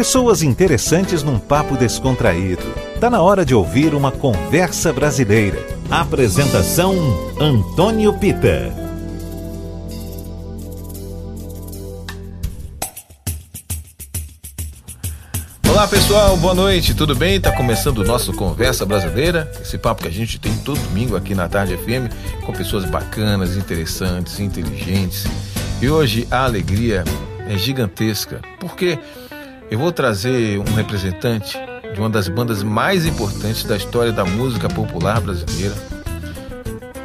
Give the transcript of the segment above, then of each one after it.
Pessoas interessantes num papo descontraído. Tá na hora de ouvir uma conversa brasileira. Apresentação Antônio Pita. Olá pessoal, boa noite, tudo bem? Tá começando o nosso Conversa Brasileira, esse papo que a gente tem todo domingo aqui na Tarde FM, com pessoas bacanas, interessantes, inteligentes. E hoje a alegria é gigantesca, porque eu vou trazer um representante de uma das bandas mais importantes da história da música popular brasileira.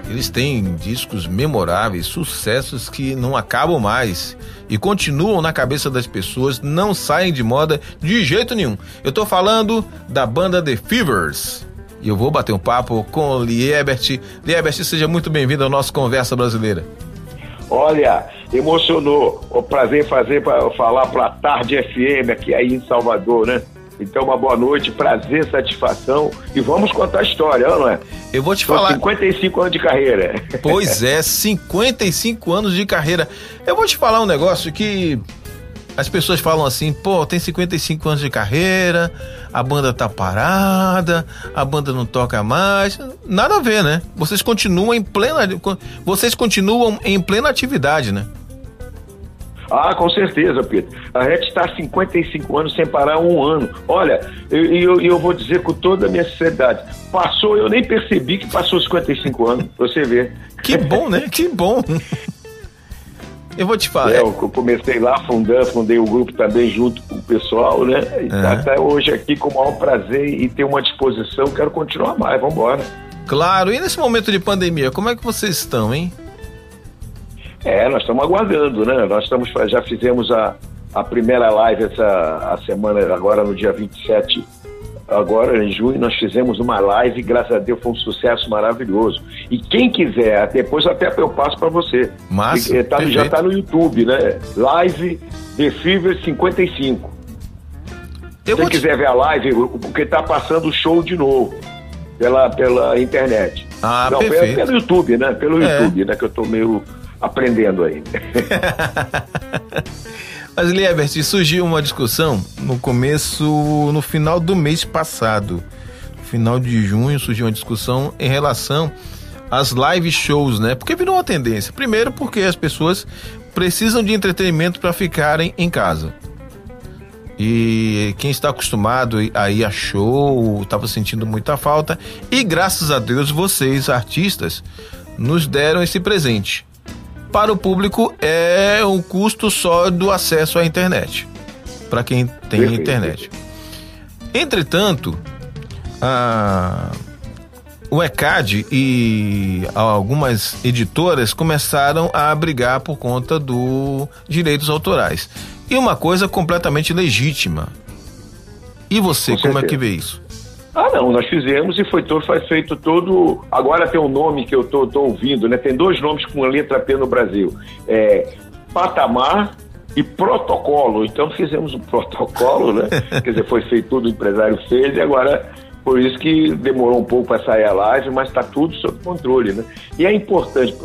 Eles têm discos memoráveis, sucessos que não acabam mais e continuam na cabeça das pessoas, não saem de moda de jeito nenhum. Eu tô falando da banda The Fevers. E eu vou bater um papo com Liebert. Liebert, seja muito bem-vindo ao nosso Conversa Brasileira. Olha, emocionou. O prazer fazer para falar para a Tarde FM aqui aí em Salvador, né? Então, uma boa noite, prazer, satisfação. E vamos contar a história, não é? Eu vou te São falar. 55 anos de carreira. Pois é, 55 anos de carreira. Eu vou te falar um negócio que as pessoas falam assim, pô, tem 55 anos de carreira, a banda tá parada, a banda não toca mais. Nada a ver, né? Vocês continuam em plena. Vocês continuam em plena atividade, né? Ah, com certeza, Pedro. A gente está há 55 anos sem parar um ano. Olha, e eu, eu, eu, vou dizer com toda a minha sinceridade, passou, eu nem percebi que passou 55 anos, você ver. Que bom, né? Que bom. Eu vou te falar. É, eu comecei lá fundando, fundei o grupo também junto com o pessoal, né? E uhum. até hoje aqui com o maior prazer e ter uma disposição, quero continuar mais, vamos embora. Claro, e nesse momento de pandemia, como é que vocês estão, hein? É, nós estamos aguardando, né? Nós estamos, já fizemos a, a primeira live essa a semana, agora no dia 27, agora em junho, nós fizemos uma live, graças a Deus foi um sucesso maravilhoso. E quem quiser, depois até eu passo para você. Mas tá, já está no YouTube, né? Live The Fever 55. Eu Se você quiser te... ver a live, porque está passando o show de novo pela, pela internet. Ah, Não, perfeito. Pelo, pelo YouTube, né? Pelo é. YouTube, né? Que eu estou meio aprendendo aí. Mas, Liebert, surgiu uma discussão no começo, no final do mês passado. No final de junho surgiu uma discussão em relação às live shows, né? Porque virou uma tendência. Primeiro, porque as pessoas precisam de entretenimento para ficarem em casa. E quem está acostumado a ir a show estava sentindo muita falta. E graças a Deus, vocês, artistas, nos deram esse presente para o público é o custo só do acesso à internet, para quem tem Perfeito. internet. Entretanto, a, o ECAD e algumas editoras começaram a brigar por conta dos direitos autorais. E uma coisa completamente legítima. E você, como é que vê isso? Ah, não, nós fizemos e foi todo, foi feito todo. Agora tem um nome que eu tô, tô ouvindo, né? Tem dois nomes com a letra P no Brasil. É Patamar e protocolo. Então fizemos um protocolo, né? Quer dizer, foi feito tudo, o empresário fez e agora por isso que demorou um pouco para sair a live, mas está tudo sob controle, né? E é importante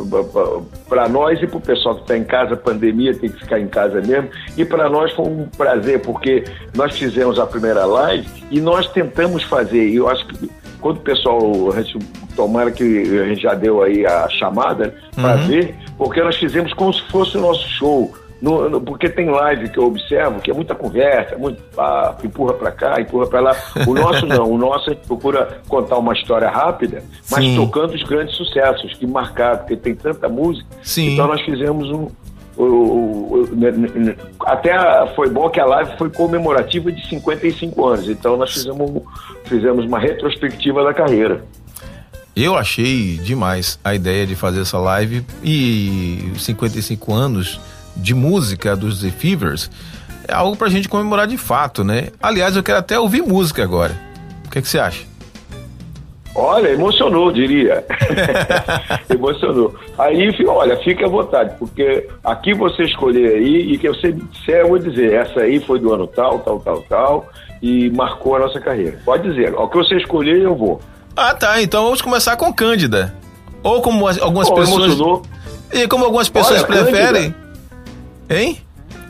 para nós e para o pessoal que está em casa, a pandemia tem que ficar em casa mesmo. E para nós foi um prazer, porque nós fizemos a primeira live e nós tentamos fazer, e eu acho que quando o pessoal, a gente, tomara que a gente já deu aí a chamada para uhum. ver, porque nós fizemos como se fosse o nosso show. No, no, porque tem live que eu observo que é muita conversa, muito papo, empurra para cá, empurra para lá. O nosso não, o nosso a gente procura contar uma história rápida, mas Sim. tocando os grandes sucessos que marcaram, porque tem tanta música. Sim. Então nós fizemos um. O, o, o, até foi bom que a live foi comemorativa de 55 anos, então nós fizemos, fizemos uma retrospectiva da carreira. Eu achei demais a ideia de fazer essa live e 55 anos de música dos The Fevers é algo pra gente comemorar de fato, né? Aliás, eu quero até ouvir música agora. O que, é que você acha? Olha, emocionou, diria. emocionou. Aí, olha, fique à vontade, porque aqui você escolher aí, e que sempre disser, eu vou dizer, essa aí foi do ano tal, tal, tal, tal, e marcou a nossa carreira. Pode dizer, o que você escolher, eu vou. Ah, tá. Então vamos começar com Cândida. Ou como algumas oh, pessoas. Emocionou. E como algumas pessoas olha, preferem. Cândida. Hein?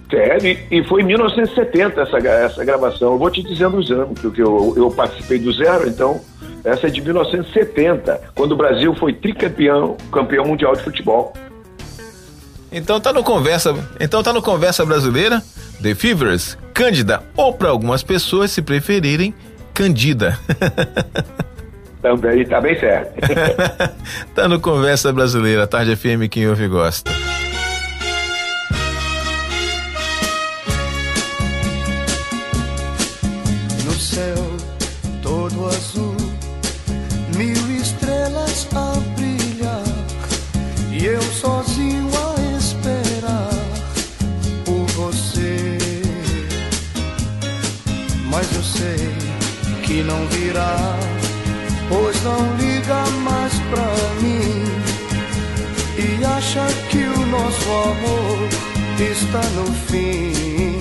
Sério, e foi em 1970 essa, essa gravação. Eu vou te dizendo os anos, porque eu, eu participei do zero, então essa é de 1970, quando o Brasil foi tricampeão, campeão mundial de futebol. Então tá no conversa, então tá no conversa brasileira, The Fevers, Cândida, ou para algumas pessoas se preferirem, Candida. Também tá bem certo. tá no conversa brasileira, tarde FM quem ouve gosta. Não virá, pois não liga mais pra mim e acha que o nosso amor está no fim.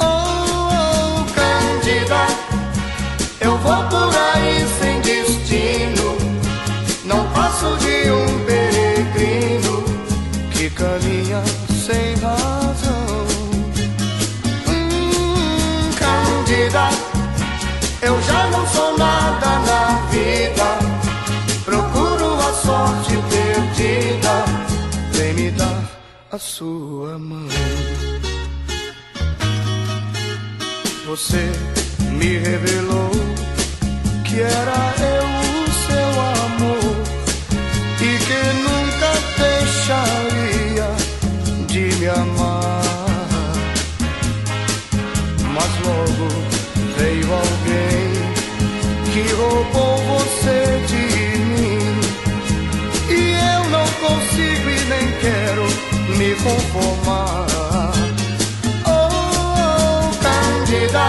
Oh, oh Cândida, eu vou por aí sem destino, não passo de um peregrino que caminha sem razão. Cândida eu já não sou nada na vida. Procuro a sorte perdida. Vem me dar a sua mão. Você me revelou que era eu o seu amor e que nunca deixaria de me amar. Que roubou você de mim. E eu não consigo e nem quero me conformar. Oh, Candida,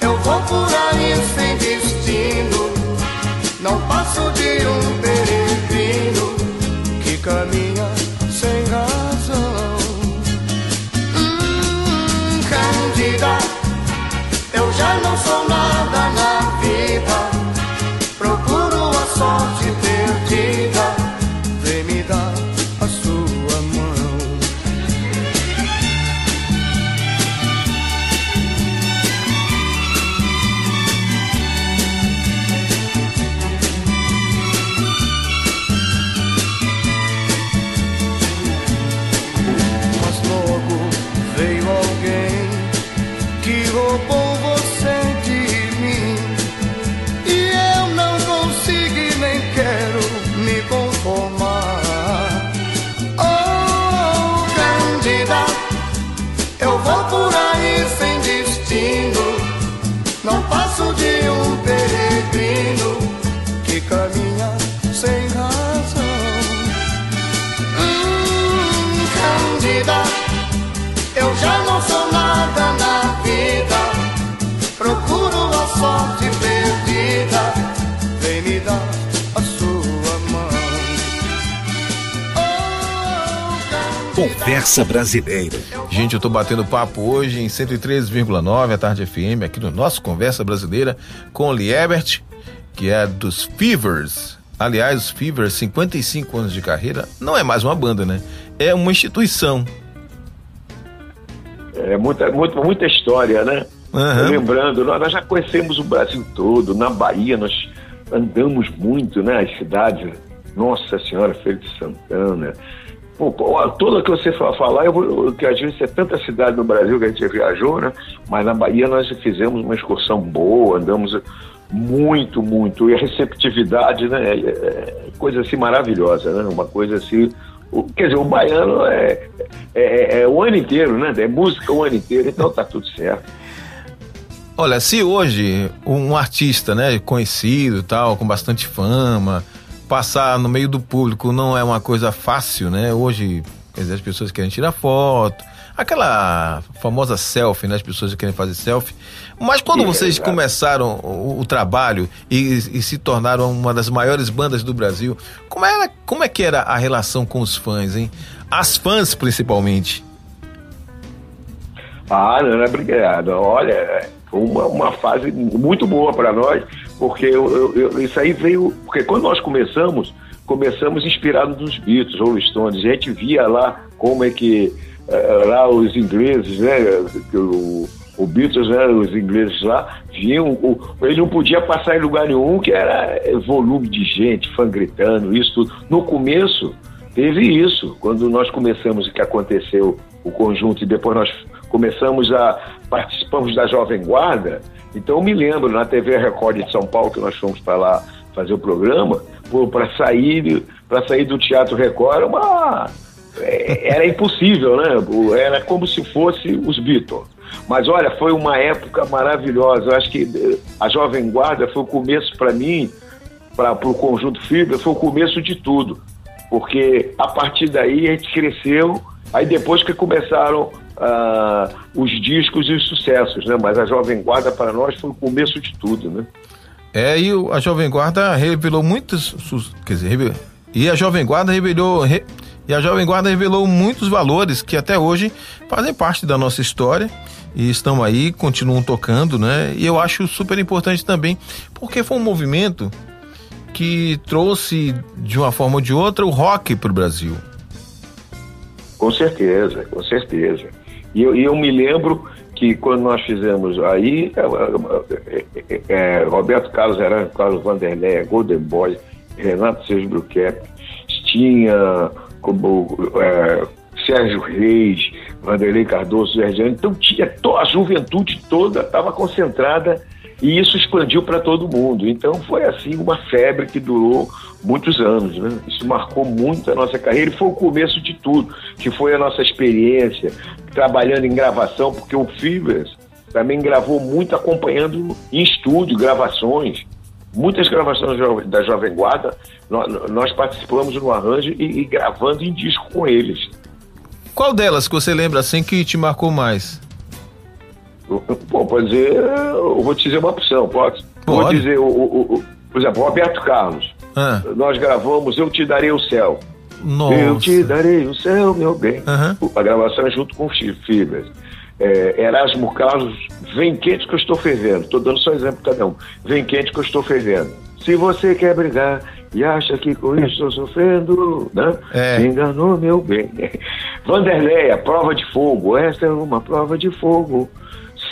eu vou por aí sem destino. Não passo de um Conversa Brasileira Gente, eu tô batendo papo hoje em 103,9 a Tarde FM, aqui no nosso Conversa Brasileira, com o Liebert, que é dos Fevers. Aliás, os Fevers, 55 anos de carreira, não é mais uma banda, né? É uma instituição. É muita, muita, muita história, né? Uhum. Lembrando, nós já conhecemos o Brasil todo, na Bahia nós andamos muito, né? As cidades, Nossa Senhora, Feira de Santana, Pô, tudo que você falar, eu vou, que a gente é tanta cidade no Brasil que a gente viajou, né? Mas na Bahia nós fizemos uma excursão boa, andamos muito, muito. E a receptividade, né? É, é coisa assim maravilhosa, né? Uma coisa assim. O, quer dizer, o baiano é, é, é, é, o ano inteiro, né? É música o ano inteiro, então tá tudo certo. Olha, se hoje um artista, né, conhecido tal, com bastante fama, passar no meio do público não é uma coisa fácil, né? Hoje, as pessoas querem tirar foto, aquela famosa selfie, né? As pessoas querem fazer selfie. Mas quando vocês começaram o, o trabalho e, e, se tornaram uma das maiores bandas do Brasil, como, era, como é que era a relação com os fãs, hein? As fãs, principalmente. Ah, Ana, obrigado. Olha, foi uma, uma fase muito boa para nós, porque eu, eu, isso aí veio. Porque quando nós começamos, começamos inspirados nos Beatles, Rolling Stones. A gente via lá como é que eh, lá os ingleses, né? O, o Beatles, né? Os ingleses lá vinham, o, ele não podia passar em lugar nenhum, que era volume de gente, fã gritando, isso tudo. No começo teve isso, quando nós começamos, que aconteceu o conjunto e depois nós começamos a participamos da Jovem Guarda. Então eu me lembro na TV Record de São Paulo que nós fomos para lá fazer o programa, para sair para sair do Teatro Record era uma é, era impossível, né? Era como se fosse os Beatles. Mas olha, foi uma época maravilhosa. Eu acho que eh, a Jovem Guarda foi o começo para mim, para o conjunto Fibra, foi o começo de tudo. Porque a partir daí a gente cresceu, aí depois que começaram uh, os discos e os sucessos, né? Mas a Jovem Guarda para nós foi o começo de tudo, né? É, e a Jovem Guarda revelou muitos, quer dizer, e a Jovem Guarda revelou, re, e a Jovem Guarda revelou muitos valores que até hoje fazem parte da nossa história e estão aí, continuam tocando, né? E eu acho super importante também, porque foi um movimento que trouxe de uma forma ou de outra o rock para o Brasil. Com certeza, com certeza. E eu, eu me lembro que quando nós fizemos aí, é, é, é, Roberto Carlos Heran, Carlos Vanderlei, Golden Boy, Renato Sérgio Bruquet, tinha como é, Sérgio Reis, Vanderlei Cardoso, Sergiano, então tinha a juventude toda estava concentrada e isso expandiu para todo mundo. Então foi assim uma febre que durou muitos anos, né? Isso marcou muito a nossa carreira e foi o começo de tudo, que foi a nossa experiência trabalhando em gravação, porque o Fibers também gravou muito acompanhando em estúdio, gravações. Muitas gravações da Jovem Guarda, nós, participamos no arranjo e, e gravando em disco com eles. Qual delas que você lembra assim que te marcou mais? Pô, pode dizer, eu vou te dizer uma opção, pode? pode. Vou dizer, o, o, o, por exemplo, Roberto Carlos. Ah. Nós gravamos Eu Te Darei o Céu. Nossa. Eu te darei o céu, meu bem. Uhum. A gravação é junto com Fibras. É, Erasmo Carlos, vem quente que eu estou fervendo. Estou dando só exemplo cada um. Vem quente que eu estou fervendo. Se você quer brigar e acha que com isso estou sofrendo, né? É. Enganou, meu bem. Vanderlei, a prova de fogo. Essa é uma prova de fogo.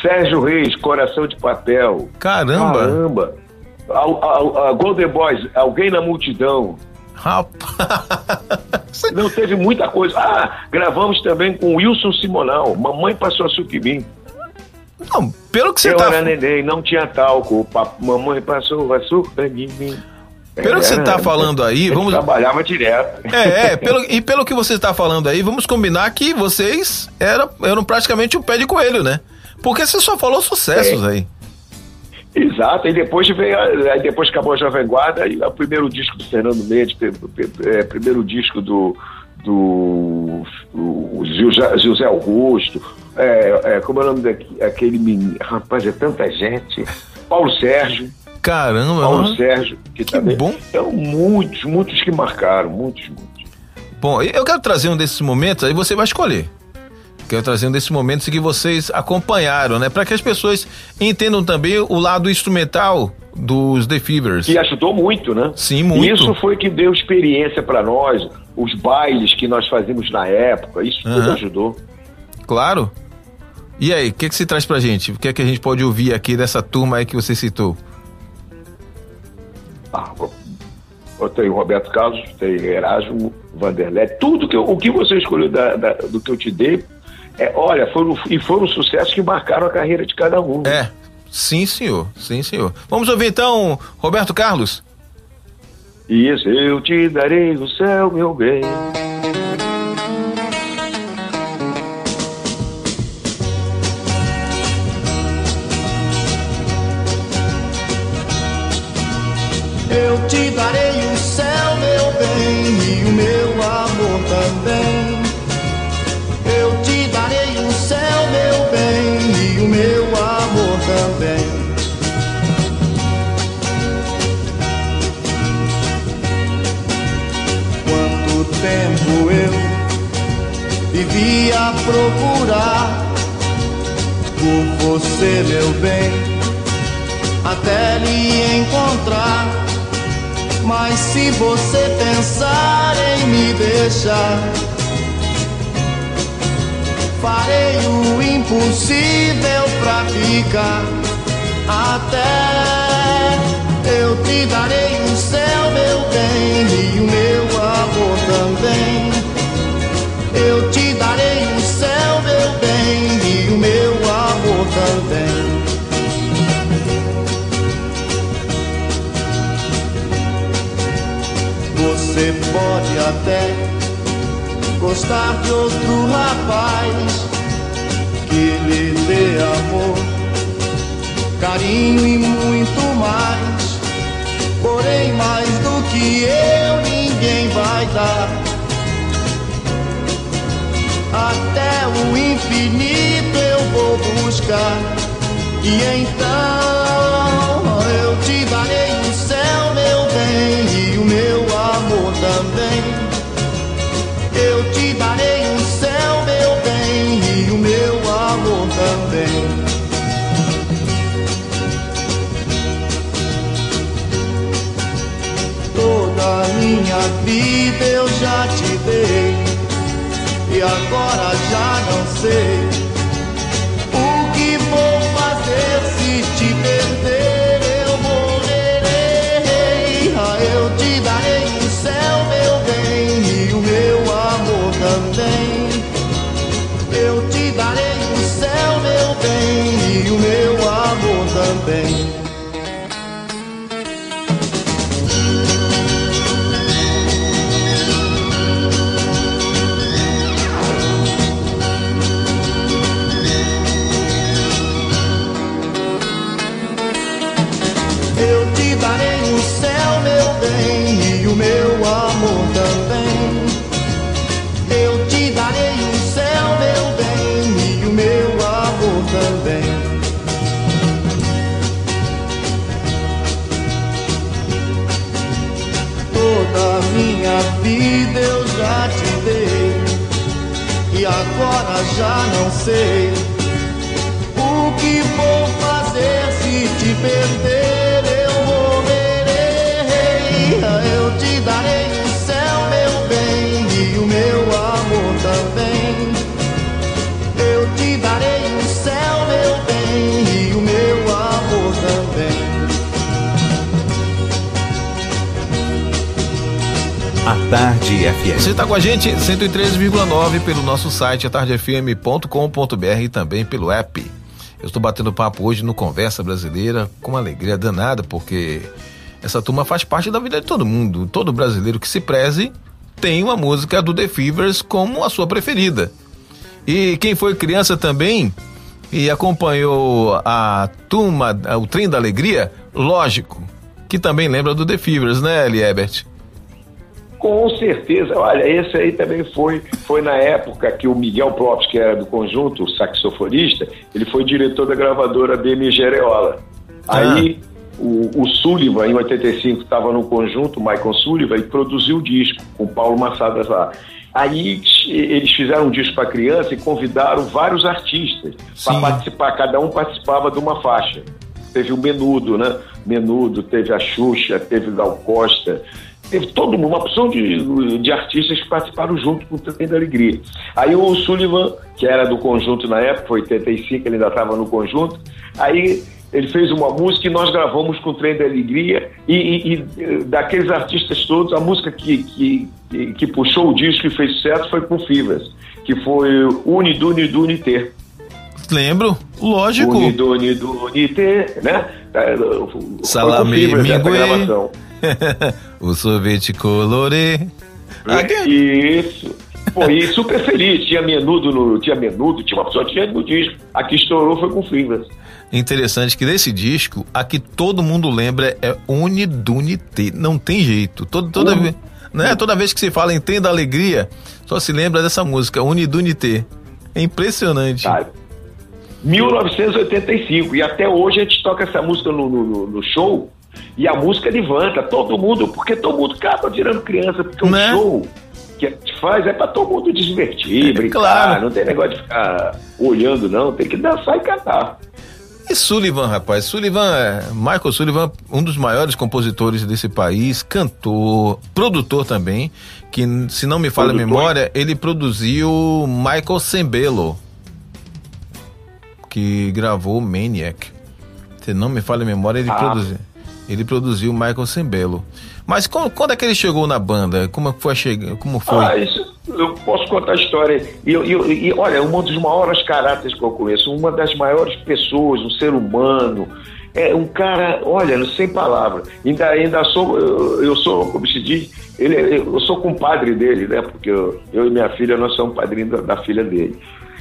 Sérgio Reis, Coração de Papel. Caramba! Caramba! A, a, a Golden Boys, Alguém na Multidão. Rapaz! Não teve muita coisa. Ah, gravamos também com Wilson Simonal. Mamãe passou açúcar em mim. Não, pelo que você Eu tá... era neném, não tinha talco. Mamãe passou açúcar em mim. Pelo que você está falando aí, vamos. Trabalhava direto. É, é pelo... e pelo que você está falando aí, vamos combinar que vocês eram, eram praticamente um pé de coelho, né? Porque você só falou sucessos é. aí. Exato, e depois veio, aí depois acabou a Jovem Guarda, e o primeiro disco do Fernando Mendes, é, primeiro disco do, do, do José Augusto, é, é, como é o nome daquele menino, rapaz, é tanta gente, Paulo Sérgio. Caramba, Paulo mano. Sérgio, que, que também. Bom. Então, muitos, muitos que marcaram, muitos, muitos. Bom, eu quero trazer um desses momentos, aí você vai escolher. Quero trazer um desses momentos que vocês acompanharam, né? Para que as pessoas entendam também o lado instrumental dos The Fevers. Que ajudou muito, né? Sim, muito. Isso foi que deu experiência para nós, os bailes que nós fazíamos na época, isso uhum. tudo ajudou. Claro. E aí, o que, que se traz pra gente? O que é que a gente pode ouvir aqui dessa turma aí que você citou? Ah, eu tenho Roberto Carlos, tem Erasmo, Vanderlei, tudo que eu, o que você escolheu da, da, do que eu te dei é, olha, foram, e foram sucessos que marcaram a carreira de cada um. É, sim, senhor, sim, senhor. Vamos ouvir então, Roberto Carlos. Isso, eu te darei o céu, meu bem. Procurar por você, meu bem, até lhe encontrar. Mas se você pensar em me deixar, Farei o impossível pra ficar até eu te darei o céu, meu bem, e o meu Você pode até gostar de outro rapaz que lhe dê amor, carinho e muito mais. Porém, mais do que eu, ninguém vai dar. Até o infinito eu vou buscar, e então eu te darei o céu, meu bem, e o meu amor também. Eu te darei o céu, meu bem, e o meu amor também. Toda minha vida eu já te dei, e agora já não sei já não sei o que vou fazer se te perder. Tarde FM. Você está com a gente 103,9 pelo nosso site atardefm.com.br e também pelo app. Eu estou batendo papo hoje no Conversa Brasileira com uma alegria danada, porque essa turma faz parte da vida de todo mundo. Todo brasileiro que se preze tem uma música do The Fevers como a sua preferida. E quem foi criança também e acompanhou a turma, o Trem da Alegria, lógico, que também lembra do The Fevers, né, Eliebert? Com certeza. Olha, esse aí também foi, foi na época que o Miguel Propes, que era do conjunto, o saxofonista, ele foi diretor da gravadora BMG Areola. Aí o, o Sullivan, em 85, estava no conjunto, o Michael Sullivan, e produziu o disco com o Paulo Massadas lá. Aí eles fizeram um disco para criança e convidaram vários artistas para participar, cada um participava de uma faixa. Teve o Menudo, né? Menudo, teve a Xuxa, teve o Gal Costa, teve todo uma opção de, de artistas que participaram junto com o Trem da Alegria. Aí o Sullivan, que era do conjunto na época, foi 85, ele ainda estava no conjunto, aí ele fez uma música e nós gravamos com o Trem da Alegria e, e- e, eh, daqueles artistas todos, a música que, que, que, puxou o disco e fez sucesso foi com Fibras, que foi Uniduniduniter. Lembro, lógico. Uniduniduniter, né? Eh, foi com Salame gravação. o sorvete colorê. É, Isso. Pô, e super feliz. Tinha menudo no. Tinha menudo, tinha uma pessoa que tinha no disco. A que estourou foi com Fibras. Interessante que desse disco, a que todo mundo lembra é Unidunité. Não tem jeito. Todo, toda, Uni- vez, né? toda vez que se fala em Trem da Alegria, só se lembra dessa música, Unidunité. É impressionante. Sabe? 1985. E até hoje a gente toca essa música no, no- no- show. E a música levanta todo mundo, porque todo mundo acaba tirando criança, porque Né? o show que a gente faz é pra todo mundo divertir, brincar. claro. Não tem negócio de ficar olhando, não. Tem que dançar e cantar. E Sullivan, rapaz, Sullivan, é- Michael Sullivan, um dos maiores compositores desse país, cantor, produtor também, que se não me falha a memória, ele produziu Michael Sembello. Que gravou Maniac. Se não me falha a memória, ele, Ah. produziu, ele produziu Michael Sembello. Mas quando, quando é que ele chegou na banda? Como é foi chega, Como foi? Ah, isso, eu posso contar a história. E, eu- e, olha, um dos maiores caráteres que eu conheço, uma das maiores pessoas, um ser humano. É um cara, olha, sem palavras. Ainda, ainda sou, eu, eu sou, como se diz, ele, eu sou compadre dele, né? Porque eu, eu e minha filha, nós somos padrinhos da, da filha dele.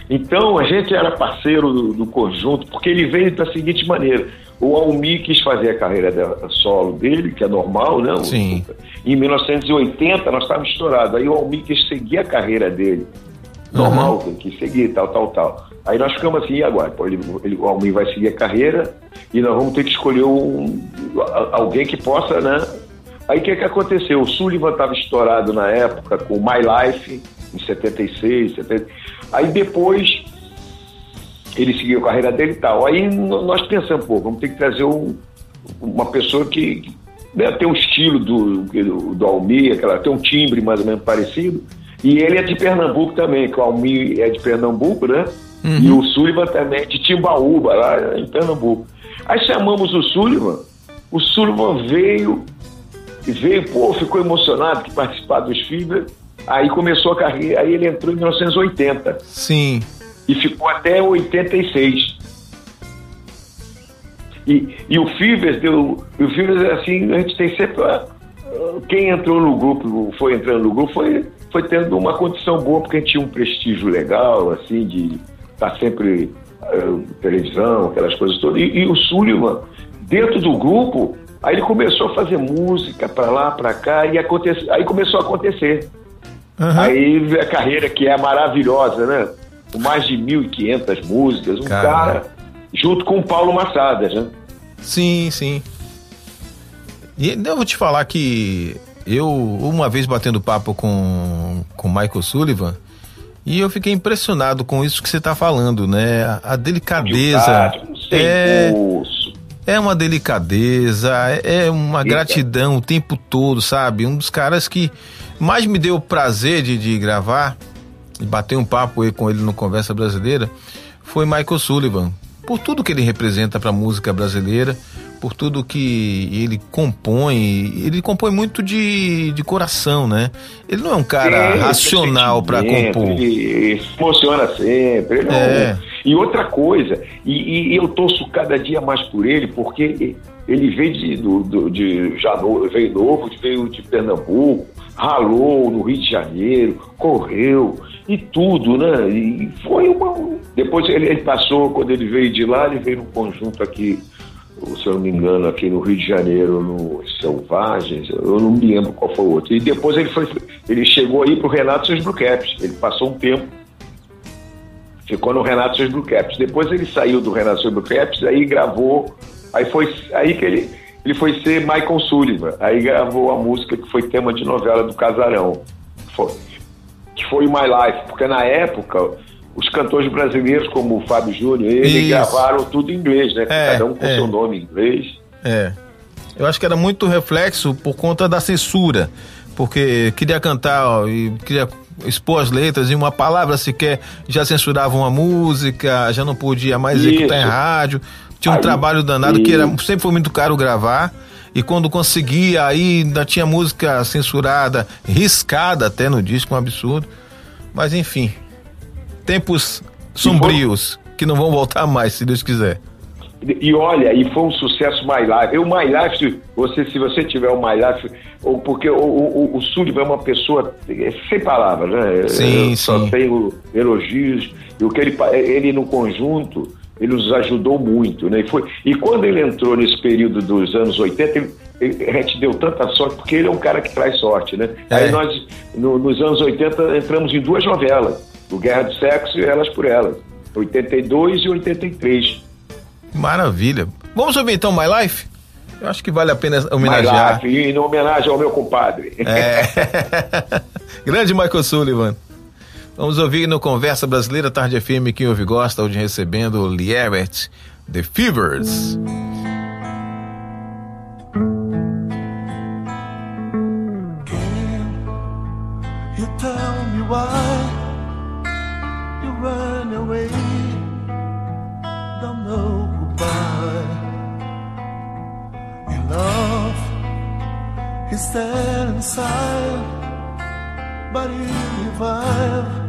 Então a gente era parceiro do, do conjunto, porque ele veio da seguinte maneira. O Almi quis fazer a carreira da- solo dele, que é normal, né? Sim. Em 1980 nós estávamos estourados. Aí o Almi quis seguir a carreira dele. Normal, tem que seguir, tal, tal, tal. Aí nós ficamos assim, e agora? Pô, ele, ele, o Almi vai seguir a carreira e nós vamos ter que escolher um, alguém que possa, né? Aí o que, que aconteceu? O Sullivan estava estourado na época com My Life, em 76, 70. Aí depois ele seguiu a carreira dele e tal. Aí nós pensamos, pô, vamos ter que trazer um- uma pessoa que né, tem o estilo do, do, do Almir, aquela, tem um timbre mais ou menos parecido. E ele é de Pernambuco também, que o Almir é de Pernambuco, né? E o Sullivan também é de Timbaúba, lá em Pernambuco. Aí chamamos o Sullivan, o Sullivan veio, veio, pô, ficou emocionado de participar dos FIBA. Aí começou a carreira, aí ele entrou em 1980 Sim. e ficou até 86. E, e o Fivers deu. O Fivers, assim, a gente tem sempre. Quem entrou no grupo, foi entrando no grupo, foi, foi tendo uma condição boa, porque a gente tinha um prestígio legal, assim, de estar sempre ah, televisão, aquelas coisas todas. E, e o Sullivan, dentro do grupo, aí ele começou a fazer música para lá, para cá, e aconte, aí começou a acontecer. Aham. Aí a carreira que é maravilhosa, né? Com mais de 1.500 músicas. Um Cara. cara, junto com o Paulo Massadas, né? Sim, sim. E eu vou te falar que eu, uma vez batendo papo com com Michael Sullivan, e eu fiquei impressionado com isso que você está falando, né? A, delicadeza. Humildade, É, bolso. é uma delicadeza, é uma Eita. gratidão o tempo todo, sabe? Um dos caras que mais me deu prazer de, de gravar e bater um papo aí com ele no Conversa Brasileira foi Michael Sullivan. Por tudo que ele representa para a música brasileira, por tudo que ele compõe, ele compõe muito de, de coração, né? Ele não é um cara racional para compor. Ele, se emociona sempre. Ele É. é. um- E outra coisa, e, e eu torço cada dia mais por ele, porque ele veio de, do, do- de já no- veio novo, veio de Pernambuco, ralou no Rio de Janeiro, correu e tudo, né? E foi uma. Depois ele, ele passou, quando ele veio de lá, ele veio num conjunto aqui, se eu não me engano, aqui no Rio de Janeiro, no Selvagens, eu não me lembro qual foi o outro. E depois ele foi, ele chegou aí pro Renato Seus Blue Caps. Ele passou um tempo, ficou no Renato Seus Blue Caps. Depois ele saiu do Renato Seus Blue Caps, aí gravou, aí foi aí que ele, ele foi ser Michael Sullivan. Aí gravou a música que foi tema de novela do Casarão. Foi, que foi My Life, porque na época os cantores brasileiros como o Fábio Júnior, ele Isso. gravaram tudo em inglês, né? É, Cada um com é. seu nome em inglês. É. Eu acho que era muito reflexo por conta da censura. Porque queria cantar ó, e queria expor as letras e uma palavra sequer já censuravam a música, já não podia mais Isso. executar em rádio. Tinha um Aí, trabalho danado que era, sempre foi muito caro gravar. E quando conseguia, aí ainda tinha música censurada, riscada até no disco, um absurdo. Mas enfim, tempos sombrios que não vão voltar mais, se Deus quiser. E e olha, e foi um sucesso My Life. Eu, My Life, se você, se você tiver o My Life, ou porque o, o, o Sullivan é uma pessoa é, sem palavras, né? Sim, Eu só sim. tenho elogios. E o que ele, pa- ele no conjunto, ele nos ajudou muito, né? E, foi, e quando ele entrou nesse período dos anos 80, ele, ele- a gente deu tanta sorte, porque ele é um cara que traz sorte, né? É. Aí nós, no- nos anos 80, entramos em duas novelas, o Guerra do Sexo e Elas por Elas, 82 e 83. Maravilha. Vamos ouvir então My Life? Eu acho que vale a pena My homenagear. Life, em homenagem ao meu compadre. É. Grande Michael Sullivan. Vamos ouvir no Conversa Brasileira Tarde FM, quem ouve gosta, hoje recebendo Lieret, The Fevers. Is there inside, but you revive.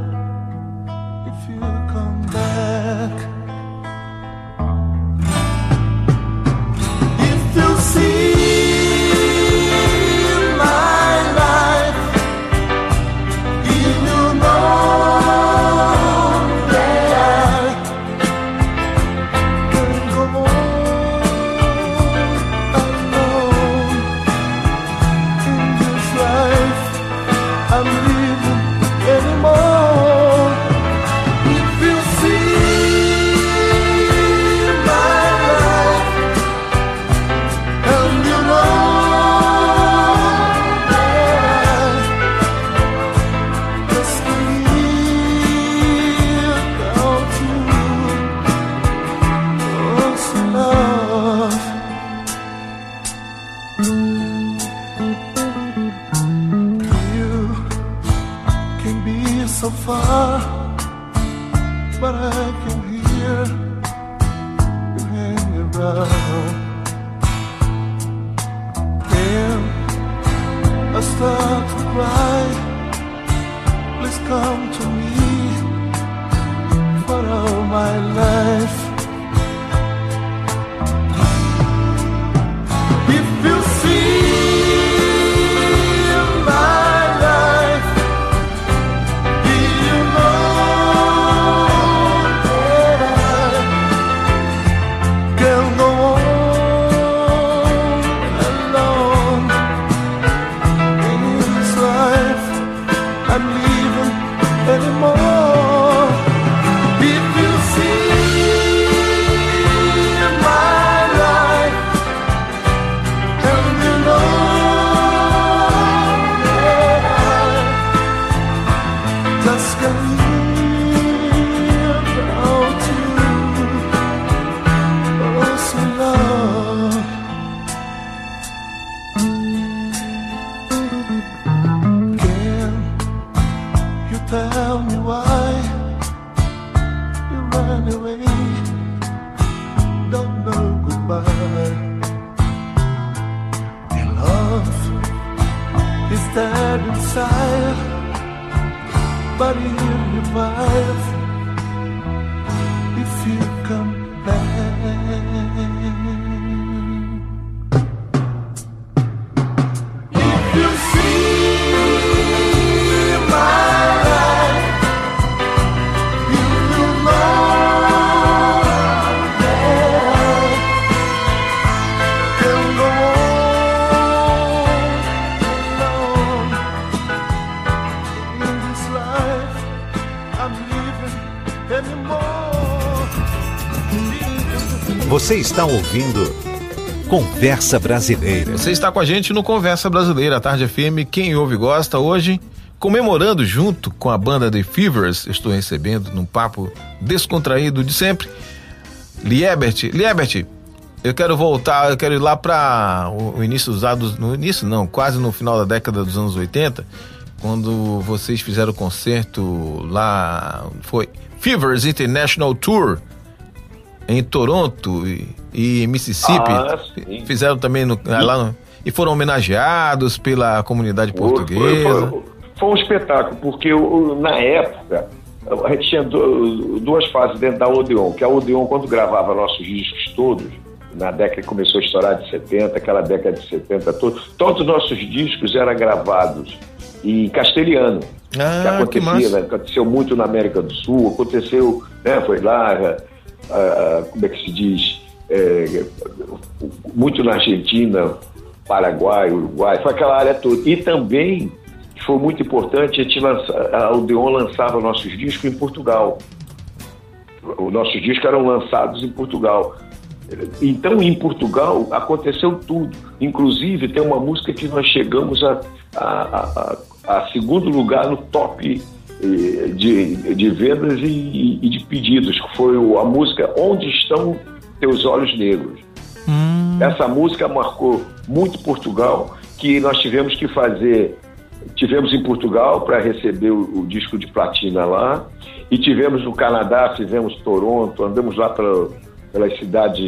Você está ouvindo Conversa Brasileira. Você está com a gente no Conversa Brasileira, Tarde FM. Quem ouve gosta hoje, comemorando junto com a banda The Fevers, estou recebendo num papo descontraído de sempre, Liebert. Liebert, eu quero voltar, eu quero ir lá para o, início dos anos, no início não, quase no final da década dos anos 80, quando vocês fizeram o concerto lá, foi Fevers International Tour em Toronto e, e Mississippi. Ah. Fizeram também no- lá no- e foram homenageados pela comunidade Foi- foi- portuguesa. Foi, foi um espetáculo, porque o- na época a gente tinha du- duas fases dentro da Odeon, que a Odeon, quando gravava nossos discos todos, na década que começou a estourar de 70, aquela década de 70 toda, todos os nossos discos eram gravados em castelhano. Ah, que que acontecia, massa. né? aconteceu muito na América do Sul, aconteceu, né, foi lá, ah, como é que se diz, É, muito na Argentina, Paraguai, Uruguai, foi aquela área toda. E também, que foi muito importante, a, gente lança, a Odeon lançava nossos discos em Portugal. Os nossos discos eram lançados em Portugal. Então, em Portugal, aconteceu tudo. Inclusive, tem uma música que nós chegamos a, a, a, a segundo lugar no top de, de vendas e, e de pedidos, que foi a música Onde Estão Teus Olhos Negros. Essa música marcou muito Portugal, que nós tivemos que fazer. Tivemos em Portugal para receber o, o disco de platina lá, e tivemos no Canadá, fizemos Toronto, andamos lá pela, pelas cidades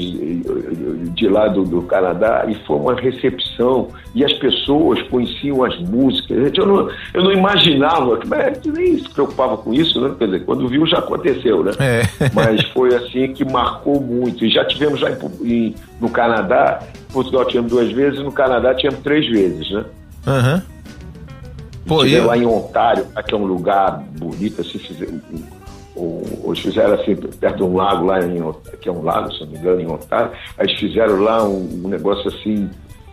de lá do, do, Canadá e foi uma recepção e as pessoas conheciam as músicas. Eu não, eu não imaginava, mas nem se preocupava com isso, né? Quer dizer, quando viu já aconteceu, né? É. Mas foi assim que marcou muito. E já tivemos já em, em, no Canadá, Portugal tivemos duas vezes, no Canadá tivemos três vezes, né? Uhum. Pô, eu... lá em Ontário, aqui é um lugar bonito, assim, eles fizeram assim, perto de um lago lá, em, que é um lago, se não me engano, em Ontário, aí fizeram lá um, um negócio assim,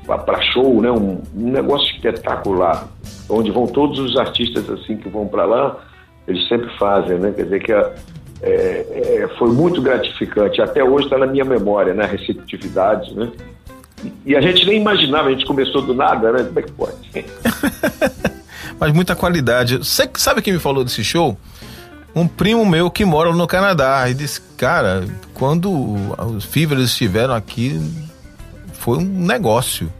para show, né? Um, um, negócio espetacular, onde vão todos os artistas assim que vão para lá, eles sempre fazem, né? Quer dizer que é, é, é foi muito gratificante, até hoje está na minha memória, né? A receptividade, né? E a gente nem imaginava, a gente começou do nada, né? Como é que pode? Mas muita qualidade. Sabe quem me falou desse show? Um primo meu que mora no Canadá. E disse, cara, quando os Fivers estiveram aqui, foi um negócio.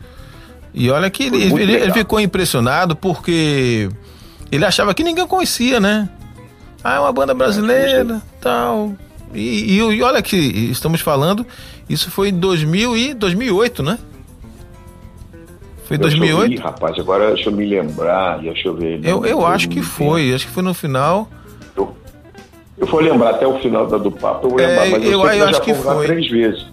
E olha que ele, ele, ele, ficou impressionado porque ele achava que ninguém conhecia, né? Ah, é uma banda brasileira, tal. E, e, e, olha que estamos falando, isso foi em 2000 e 2008, né? Foi em 2008? rapaz, agora deixa eu me lembrar, deixa eu ver. Eu, eu acho que foi, acho que foi no final. Eu vou lembrar até o final da, do papo, eu vou lembrar, é, mas eu, eu, eu acho que foi. três vezes.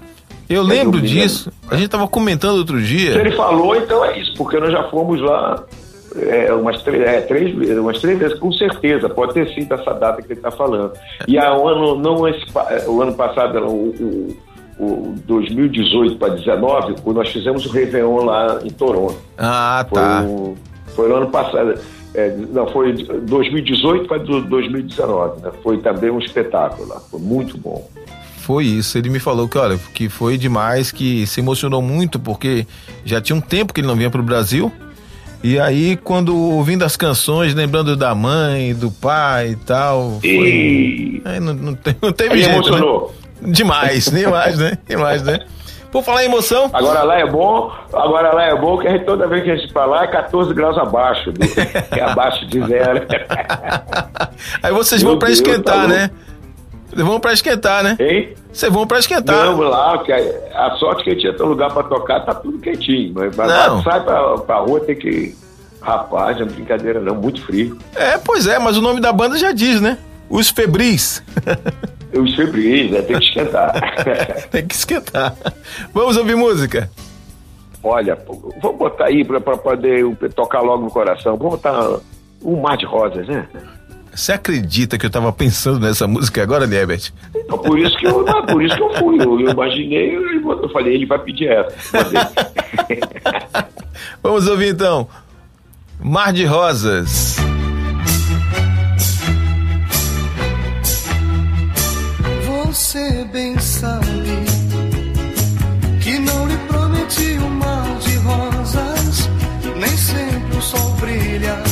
Eu lembro disso. A gente estava comentando outro dia. Se ele falou, então é isso, porque nós já fomos lá é, umas, três, é, três vezes, umas três vezes, com certeza. Pode ter sido essa data que ele está falando. E a, o ano, não esse, o ano passado, o, o, o 2018 para 2019, quando nós fizemos o Réveillon lá em Toronto. Ah, tá. Foi, foi no ano passado. É, não, foi 2018 para 2019, né? Foi também um espetáculo lá, foi muito bom. Foi isso, ele me falou que, olha, que foi demais, que se emocionou muito, porque já tinha um tempo que ele não vinha para o Brasil, e aí, quando ouvindo as canções, lembrando da mãe, do pai e tal. Foi... E... Aí não, não, não teve jeito. Emocionou. Né? Demais, demais, né? Demais, né? Por falar em emoção. Agora lá é bom, agora lá é bom que toda vez que a gente lá é 14 graus abaixo, é abaixo de zero. Aí vocês Meu vão para esquentar, tá né? Vão para esquentar, né? Hein? Vocês vão para esquentar. Vamos lá, que a, sorte que a gente um lugar para tocar, tá tudo quentinho. Mas, mas sai pra, pra rua, tem que. Rapaz, não é brincadeira não, muito frio. É, pois é, mas o nome da banda já diz, né? Os Febris. Os Febris, né? Tem que esquentar. tem que esquentar. Vamos ouvir música? Olha, vamos botar aí para poder tocar logo no coração. Vamos botar um mar de rosas, né? Você acredita que eu estava pensando nessa música agora, Nebert? Então, por isso que eu, não, por isso que eu fui. Eu, eu imaginei, eu, eu falei, ele vai pedir essa. Vamos ouvir então. Mar de Rosas. Você bem sabe que não lhe prometi um mar de rosas, nem sempre o sol brilha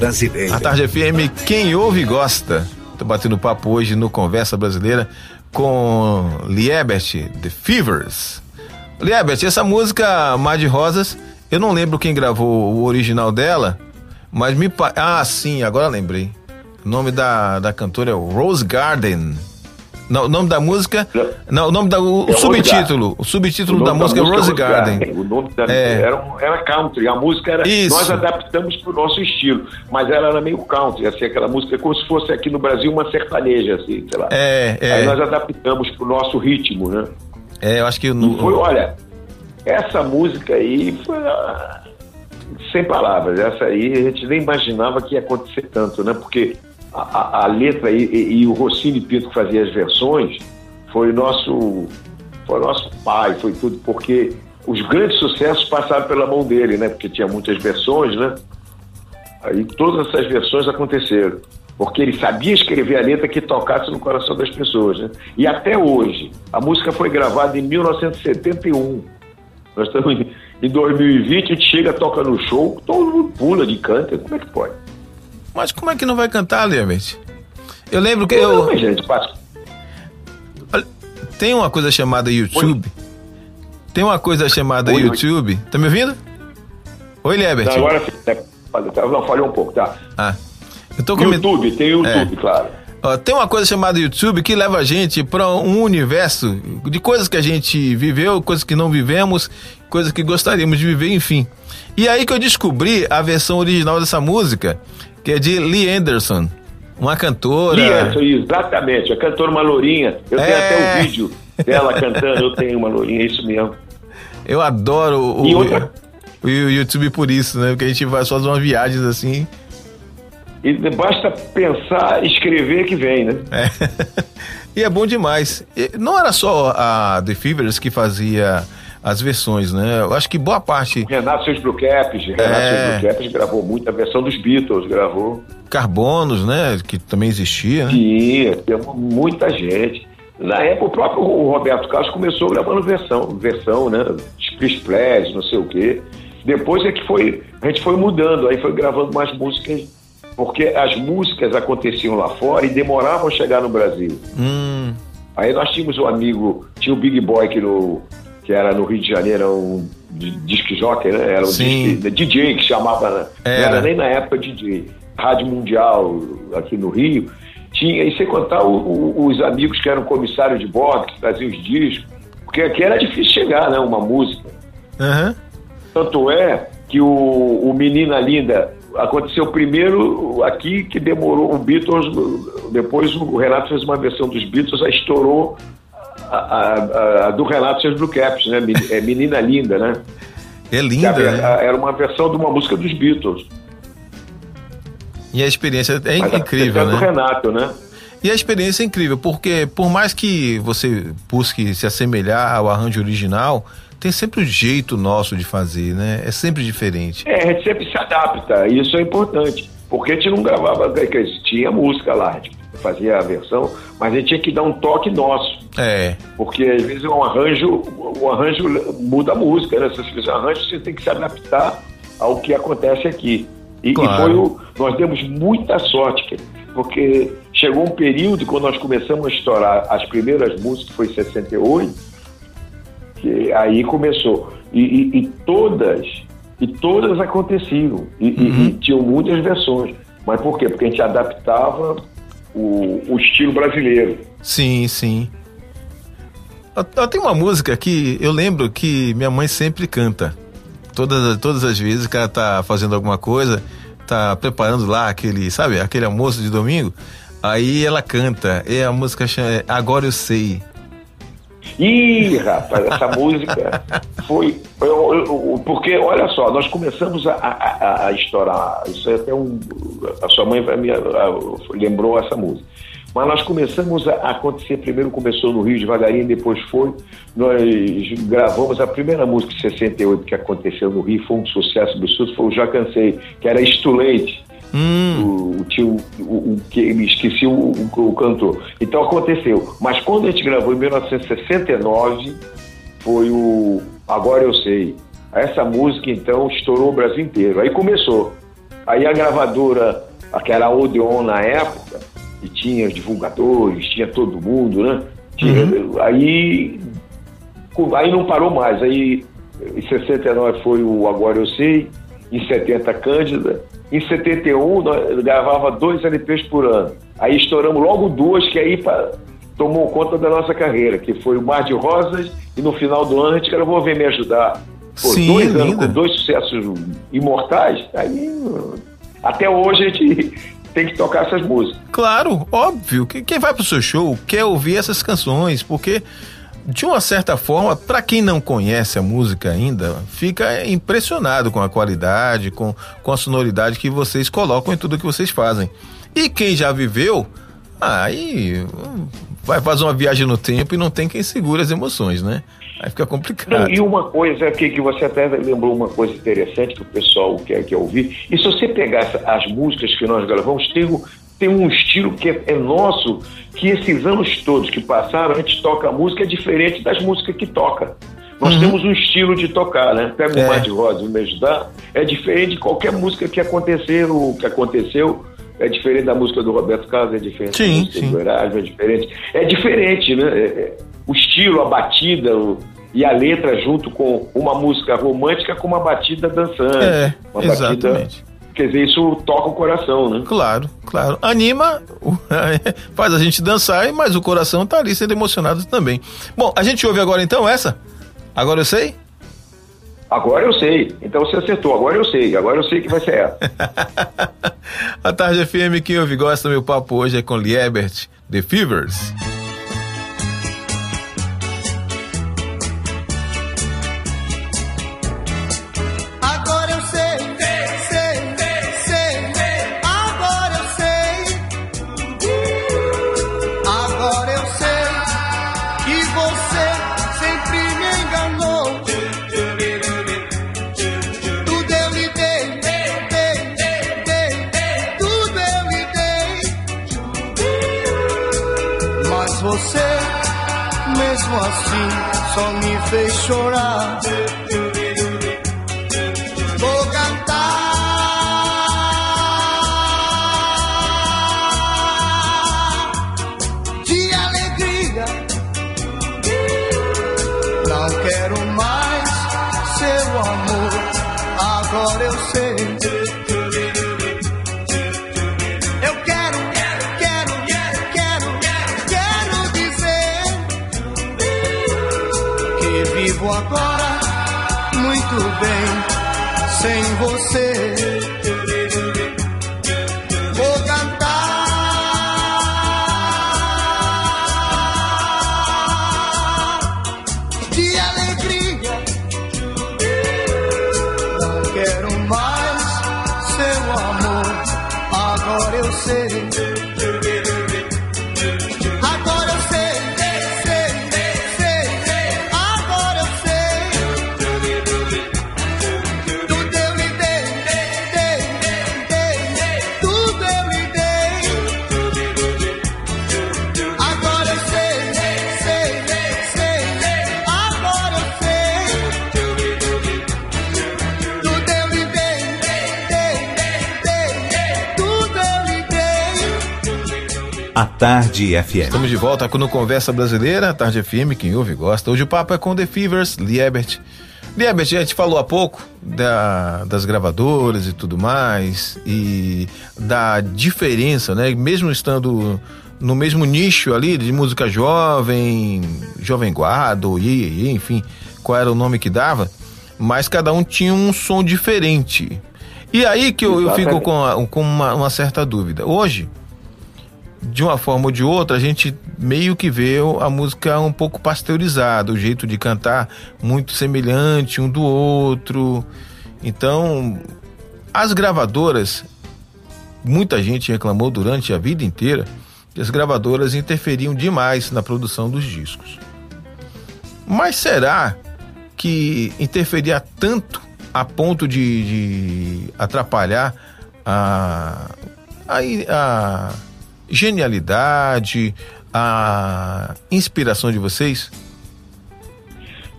Brasileira. A Tarde FM, quem ouve gosta. Tô batendo papo hoje no Conversa Brasileira com Liebert, The Fevers. Liebert, essa música Mar de Rosas, eu não lembro quem gravou o original dela, mas me. Ah, sim, agora lembrei. O nome da, da cantora é Rose Garden. Não, o nome da música. Não, o nome da. O, É o Rose subtítulo. O O subtítulo nome da música é Rose Garden. O nome da, É. era, um- era country, a música era. Isso. Nós adaptamos pro nosso estilo, mas ela era meio country, assim, aquela música como se fosse aqui no Brasil uma sertaneja, assim, sei lá. É, Aí é. nós adaptamos pro nosso ritmo, né? É, eu acho que no. foi, olha, essa música aí foi ah, sem palavras. Essa aí a gente nem imaginava que ia acontecer tanto, né? Porque a, a- letra e, e- e o Rossini Pinto que fazia as versões foi nosso, foi nosso pai, foi tudo, porque os grandes sucessos passaram pela mão dele, né? Porque tinha muitas versões, né? Aí todas essas versões aconteceram. Porque ele sabia escrever a letra que tocasse no coração das pessoas. Né? E até hoje, a música foi gravada em 1971. Nós estamos em 2020, a gente chega, toca no show, todo mundo pula de canta. Como é que pode? Mas como é que não vai cantar, Liebert? Eu lembro que Não, eu. gente, passa. Tem uma coisa chamada YouTube. Tem uma coisa chamada Oi, oi. YouTube. Tá me ouvindo? Oi, Liebert. Não, agora é, falha- tá, não, falhou um pouco, tá? Ah. Eu tô comentando. YouTube, tem YouTube, É. claro. Ó, tem uma coisa chamada YouTube que leva a gente para um universo de coisas que a gente viveu, coisas que não vivemos, coisas que gostaríamos de viver, enfim. E aí que eu descobri a versão original dessa música, que é de Lee Anderson, uma cantora. Isso, exatamente. A cantora uma lourinha. Eu tenho É. até o vídeo dela cantando, eu tenho uma lourinha, é isso mesmo. Eu adoro o, outra- o YouTube por isso, né? Porque a gente vai fazer umas viagens assim. E basta pensar, escrever que vem, né? É. e é bom demais. E não era só a The Fevers que fazia as versões, né? Eu acho que boa parte. Renato Seus Caps, Renato É. Seus Caps gravou muito, a versão dos Beatles gravou. Carbonos, né? Que também existia, né? Tinha, tinha muita gente. Na época, o próprio Roberto Carlos começou gravando versão, versão, né? Splash, não sei o quê. Depois é que foi, a gente foi mudando, aí foi gravando mais músicas, porque as músicas aconteciam lá fora e demoravam a chegar no Brasil. Hum, Aí nós tínhamos um amigo, tinha o Big Boy que, no, que era no Rio de Janeiro, era um di- disc jockey, né? Era um Sim. disc, DJ que chamava, né? não Era. era nem na época DJ. Rádio Mundial aqui no Rio. Tinha, e sem contar o- o- os amigos que eram comissários de bordo, que traziam os discos, porque aqui era difícil chegar, né? Uma música. aham. Tanto é que o, o Menina Linda aconteceu primeiro aqui, que demorou o Beatles, depois o Renato fez uma versão dos Beatles, aí estourou a, a- a do Renato seus Blue Caps, né? É Menina Linda, né? É linda, a- né? a- Era uma versão de uma música dos Beatles. E a experiência é Mas a incrível, do né? Renato, né? E a experiência é incrível, porque por mais que você busque se assemelhar ao arranjo original, tem sempre o jeito nosso de fazer, né? É sempre diferente. É, a gente sempre se adapta, isso é importante. Porque a gente não gravava, tinha música lá, a gente fazia a versão, mas a gente tinha que dar um toque nosso. É, Porque às vezes um arranjo, o arranjo muda a música, né? Se você fizer um arranjo, você tem que se adaptar ao que acontece aqui. E, e Claro. foi o, nós demos muita sorte, porque chegou um período quando nós começamos a estourar as primeiras músicas, foi em 68, que aí começou. E, e- e todas, e todas aconteciam. E, e- e tinham muitas versões. Mas por quê? Porque a gente adaptava o, o estilo brasileiro. sim, sim. Eu, eu tenho uma música que eu lembro que minha mãe sempre canta. Todas, todas as vezes que ela tá fazendo alguma coisa, tá preparando lá aquele, sabe, aquele almoço de domingo, aí ela canta. E a música chama Agora Eu Sei. Ih, rapaz, essa música foi. eu- eu- porque, olha só, nós começamos a, a- a- a estourar. Isso é até um. A sua mãe me, a- lembrou essa música. Mas nós começamos a a acontecer. Primeiro começou no Rio devagarinho, depois foi. Nós gravamos a primeira música de 68 que aconteceu no Rio, foi um sucesso absurdo, foi o Já Cansei, que era Estulente Hum, o, tio, o, que me esqueci o, o, o cantor. Então aconteceu. Mas quando a gente gravou em 1969, foi o Agora Eu Sei. Essa música então estourou o Brasil inteiro. Aí começou. Aí a gravadora, aquela Odeon na época, e tinha os divulgadores, tinha todo mundo, né? Tinha, Aí, co- aí não parou mais. Aí em 69 foi o Agora Eu Sei, em 70 Cândida, em 71 nós gravava dois LPs por ano. Aí estouramos logo duas que aí pa- tomou conta da nossa carreira, que foi o Mar de Rosas e no final do ano a gente gravou Vem Me Ajudar. Pô, Sim, dois anos dois sucessos imortais, aí até hoje a gente tem que tocar essas músicas. Claro, óbvio. que Quem vai pro seu show quer ouvir essas canções, porque de uma certa forma, para quem não conhece a música ainda, fica impressionado com a qualidade, com, com a sonoridade que vocês colocam em tudo que vocês fazem. E quem já viveu, aí hum, vai fazer uma viagem no tempo e não tem quem segure as emoções, né? Aí fica Não, complicado. e uma coisa aqui que você até lembrou uma coisa interessante que o pessoal quer, quer ouvir. E se você pegar as músicas que nós gravamos, tem, um- tem um estilo que é, é nosso, que esses anos todos que passaram, a gente toca a música é diferente das músicas que toca. Nós temos um estilo de tocar, né? Pega o É. Mar de Rosa e Me Ajudar, é diferente de qualquer música que aconteceu, que aconteceu. É diferente da música do Roberto Carlos, é diferente Sim, da música sim. do Erasmo, é diferente. É diferente, né? É- é- o estilo, a batida o- e a letra junto com uma música romântica com uma batida dançante. É, uma exatamente. quer dizer, isso toca o coração, né? Claro, claro. Anima, faz a gente dançar, mas o coração tá ali sendo emocionado também. Bom, a gente ouve agora então essa? Agora eu sei? Agora eu sei. Então você acertou. Agora eu sei. Agora eu sei que vai ser essa. A Tarde FM, quem ouve gosta, meu papo hoje é com Liebert, The Fevers. Só me fez chorar. Tarde FM. Estamos de volta com no Conversa Brasileira, Tarde FM, quem ouve gosta. Hoje o papo é com The Fevers, Liebert. Liebert, a gente falou há pouco da- das gravadoras e tudo mais, e da diferença, né? Mesmo estando no mesmo nicho ali de música jovem, jovem guarda, ou iê, iê, enfim, qual era o nome que dava, mas cada um tinha um som diferente. E aí que eu, eu fico com, a- com uma- uma certa dúvida. Hoje, de uma forma ou de outra, a gente meio que vê a música um pouco pasteurizada, o jeito de cantar muito semelhante um do outro. Então, as gravadoras, muita gente reclamou durante a vida inteira que as gravadoras interferiam demais na produção dos discos. Mas será que interferia tanto a ponto de, de atrapalhar a, a, a genialidade, a inspiração de vocês?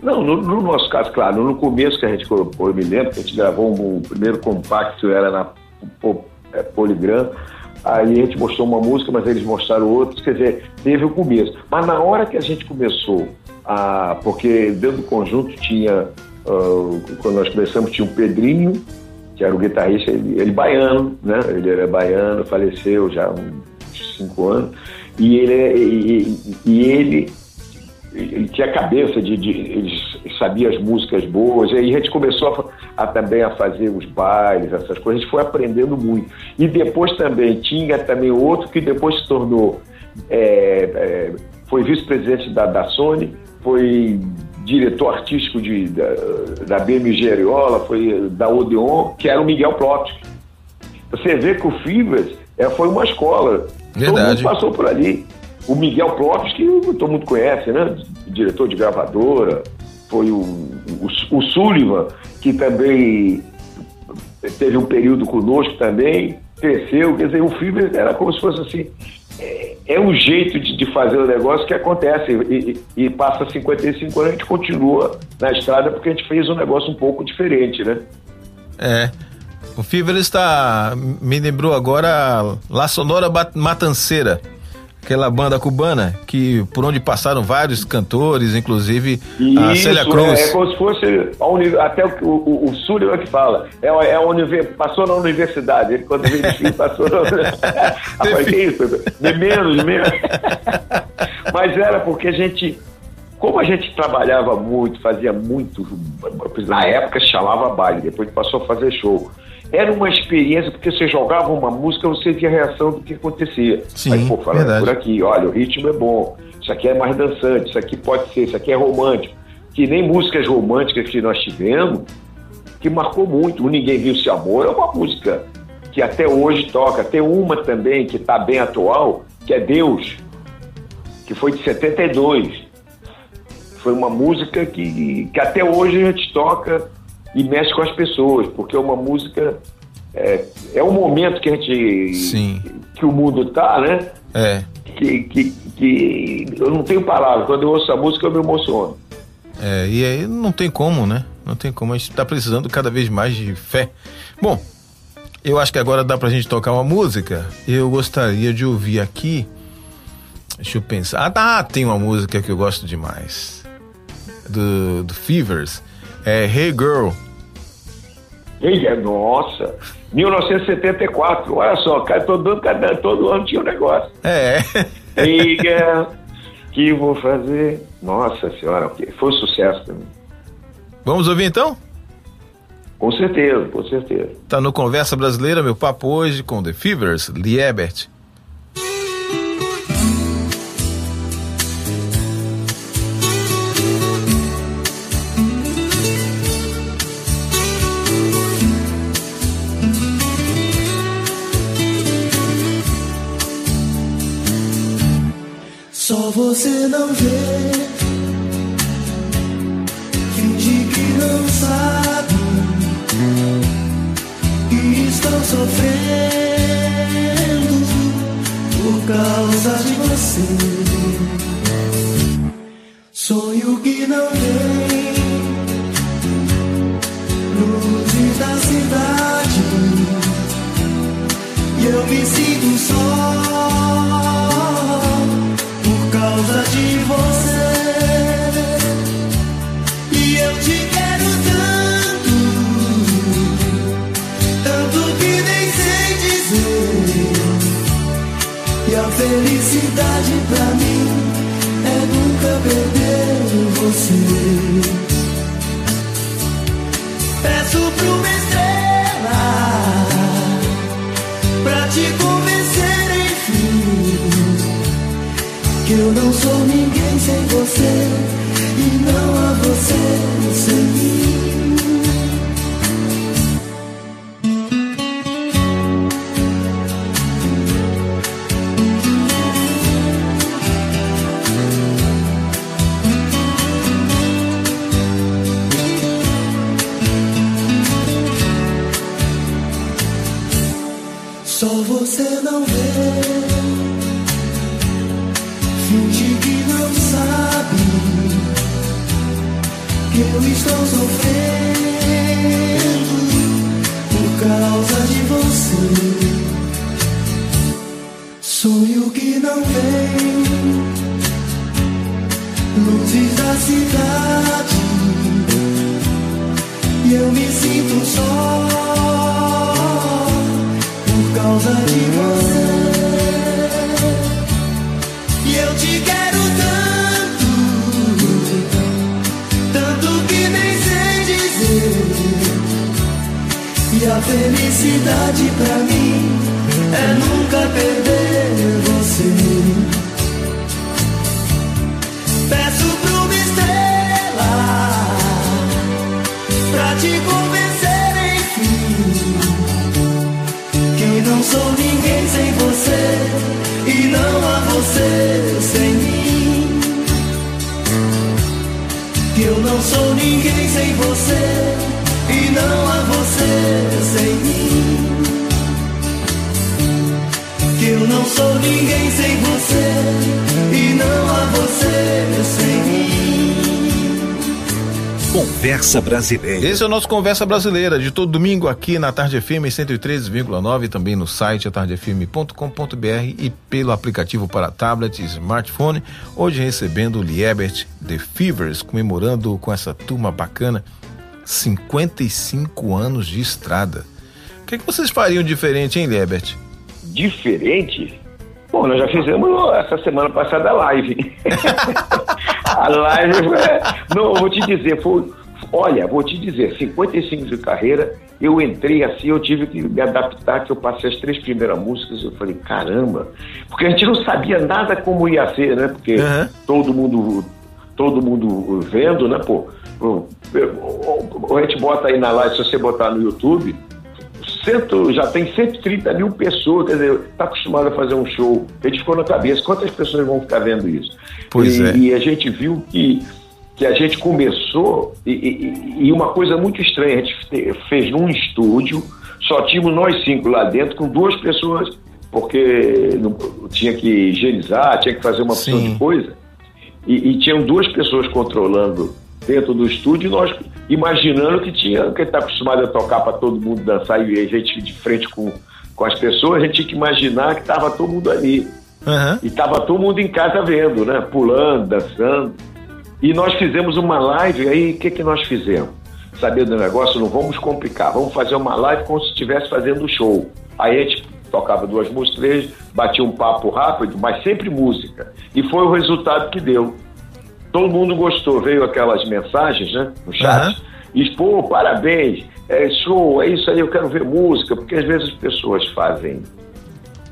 Não, no, no nosso caso, claro, no começo que a gente colocou, eu me lembro que a gente gravou um, o primeiro compacto, era na é, Poligram. Aí a gente mostrou uma música, mas eles mostraram outras, quer dizer, teve o começo. Mas na hora que a gente começou a. Porque dentro do conjunto tinha. ah, quando nós começamos, tinha o Pedrinho, que era o guitarrista, ele, ele baiano, né? Ele era baiano, faleceu já há uns cinco anos. E ele, e, e- e ele, ele tinha cabeça de, de- ele sabia as músicas boas. E aí a gente começou a, a também a fazer os bailes, essas coisas. A gente foi aprendendo muito. E depois também tinha também outro que depois se tornou é, é, foi vice-presidente da, da Sony, foi diretor artístico de, da, da BMG Ariola, foi da Odeon, que era o Miguel Propst. Você vê que o Fibras é, foi uma escola. Todo Verdade. mundo passou por ali. O Miguel Propst, que todo mundo conhece, né? Diretor de gravadora. Foi o, o, o Sullivan, que também teve um período conosco também, cresceu. Quer dizer, o Fibras era como se fosse assim. É, é um jeito de, de fazer o negócio que acontece. E, e- e passa 55 anos, a gente continua na estrada porque a gente fez um negócio um pouco diferente, né? É. O Fever está. Me lembrou agora La Sonora Matanceira. Aquela banda cubana que por onde passaram vários cantores, inclusive a Isso, Célia é, Cruz. é como se fosse a até o, o, o Sullivan que fala, é, é a passou na universidade, ele quando veio de passou na Rapaz, que isso? De menos, de menos. Mas era porque a gente, como a gente trabalhava muito, fazia muito, na época chamava baile, depois passou a fazer show. Era uma experiência, porque você jogava uma música, você via a reação do que acontecia. Sim, Aí, pô, falando por aqui, olha, o ritmo é bom, isso aqui é mais dançante, isso aqui pode ser, isso aqui é romântico. Que nem músicas românticas que nós tivemos, que marcou muito. O Ninguém Viu Se Amor é uma música que até hoje toca. Tem uma também que está bem atual, que é Deus, que foi de 72. Foi uma música que, que até hoje a gente toca e mexe com as pessoas, porque é uma música. É, é um momento que a gente. Sim. que o mundo tá, né? É. Que, que, que eu não tenho palavras. Quando eu ouço a música, eu me emociono. É, e aí não tem como, né? Não tem como. A gente tá precisando cada vez mais de fé. Bom, eu acho que agora dá pra gente tocar uma música. Eu gostaria de ouvir aqui. Deixa eu pensar. Ah, tá, tem uma música que eu gosto demais. Do, do Fevers. É Hey Girl. Ei, é, nossa, 1974, olha só, cara, todo, cada, todo ano tinha um negócio. É. Liga, que vou fazer? Nossa senhora, foi um sucesso também. Vamos ouvir então? Com certeza, com certeza. Tá no Conversa Brasileira, meu papo hoje com The Fevers, Liebert. Você não vê. Finge que não sabe. E estão sofrendo por causa de você. Sonho que não vem. Luzes da cidade. E eu me sinto só felicidade pra mim é nunca perder você. Peço pra uma estrela pra te convencer enfim que eu não sou ninguém sem você Conversa Brasileira. Esse é o nosso Conversa Brasileira, de todo domingo aqui na Tarde FM 103,9, também no site atardefm.com.br e pelo aplicativo para tablet e smartphone. Hoje recebendo o Liebert The Fevers, comemorando com essa turma bacana 55 anos de estrada. O que, é que vocês fariam diferente, hein, Liebert? Diferente? Bom, nós já fizemos essa semana passada a live. a live, foi- não, eu vou te dizer, foi, olha, vou te dizer, 55 de carreira, eu entrei assim, eu tive que me adaptar, que eu passei as três primeiras músicas, eu falei, caramba, porque a gente não sabia nada como ia ser, né? Porque Aham. todo mundo, todo mundo vendo, né, pô? A gente bota aí na live, se você botar no YouTube, cento, já tem 130 mil pessoas, quer dizer, está acostumado a fazer um show. A gente ficou na cabeça, quantas pessoas vão ficar vendo isso? Pois e, é. e a gente viu que, que a gente começou, e, e- e uma coisa muito estranha, a gente fe- fez num estúdio, só tínhamos nós cinco lá dentro, com duas pessoas, porque tinha que higienizar, tinha que fazer uma opção de coisa. E, e tinham duas pessoas controlando dentro do estúdio e nós imaginando que tinha, que está acostumado a tocar para todo mundo dançar e a gente de frente com, com as pessoas, a gente tinha que imaginar que estava todo mundo ali. Aham. E estava todo mundo em casa vendo, né? Pulando, dançando. E nós fizemos uma live, aí o que, que nós fizemos? Sabendo do negócio, não vamos complicar, vamos fazer uma live como se estivesse fazendo um show. Aí a gente tocava duas músicas, três, batia um papo rápido, mas sempre música. E foi o resultado que deu. Todo mundo gostou, veio aquelas mensagens, né? No chat. Aham. E, pô, parabéns, é show, é isso aí, eu quero ver música, porque às vezes as pessoas fazem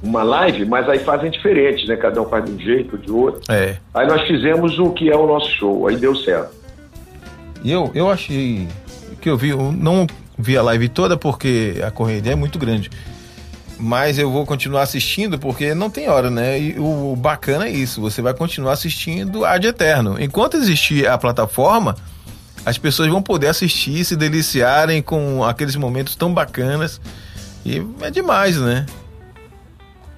uma live, mas aí fazem diferente, né? Cada um faz de um jeito, de outro. É. Aí nós fizemos o que é o nosso show, aí deu certo. E eu, eu achei que eu vi, eu não vi a live toda porque a correria é muito grande. Mas eu vou continuar assistindo porque não tem hora, né? E o bacana é isso, você vai continuar assistindo ad eterno. Enquanto existir a plataforma, as pessoas vão poder assistir, se deliciarem com aqueles momentos tão bacanas. E é demais, né?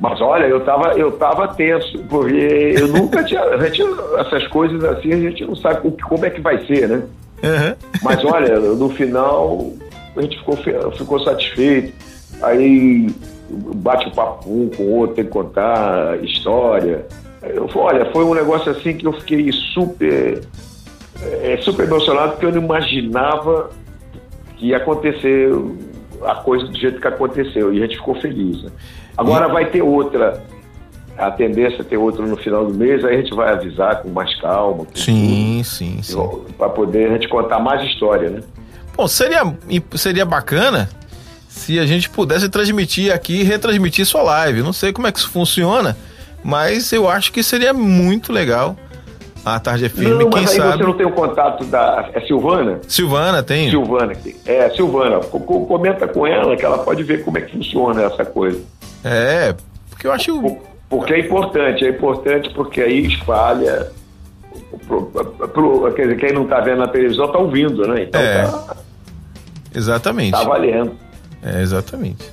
Mas olha, eu tava, eu tava tenso, porque eu nunca tinha. A gente, essas coisas assim, a gente não sabe como é que vai ser, né? Aham. Mas olha, no final a gente ficou, ficou satisfeito. Aí bate o papo um com o outro, tem que contar história. Eu, olha, foi um negócio assim que eu fiquei super, é, super emocionado, porque eu não imaginava que ia acontecer a coisa do jeito que aconteceu. E a gente ficou feliz. Né? Agora vai ter outra. A tendência é ter outra no final do mês, aí a gente vai avisar com mais calma. com Sim, sim, sim. para poder a gente contar mais história, né? Bom, seria, seria bacana se a gente pudesse transmitir aqui e retransmitir sua live. Não sei como é que isso funciona, mas eu acho que seria muito legal. A tarde é firme, não, quem mas aí sabe. você não tem o contato da. É Silvana? Silvana tem. Silvana. É, Silvana. Co- co- Comenta com ela que ela pode ver como é que funciona essa coisa. É, porque eu acho. Por- Porque é importante, é importante porque aí espalha. Pro, pro- quer dizer, quem não está vendo na televisão está ouvindo, né? Então É. tá, Exatamente. tá valendo. É, exatamente.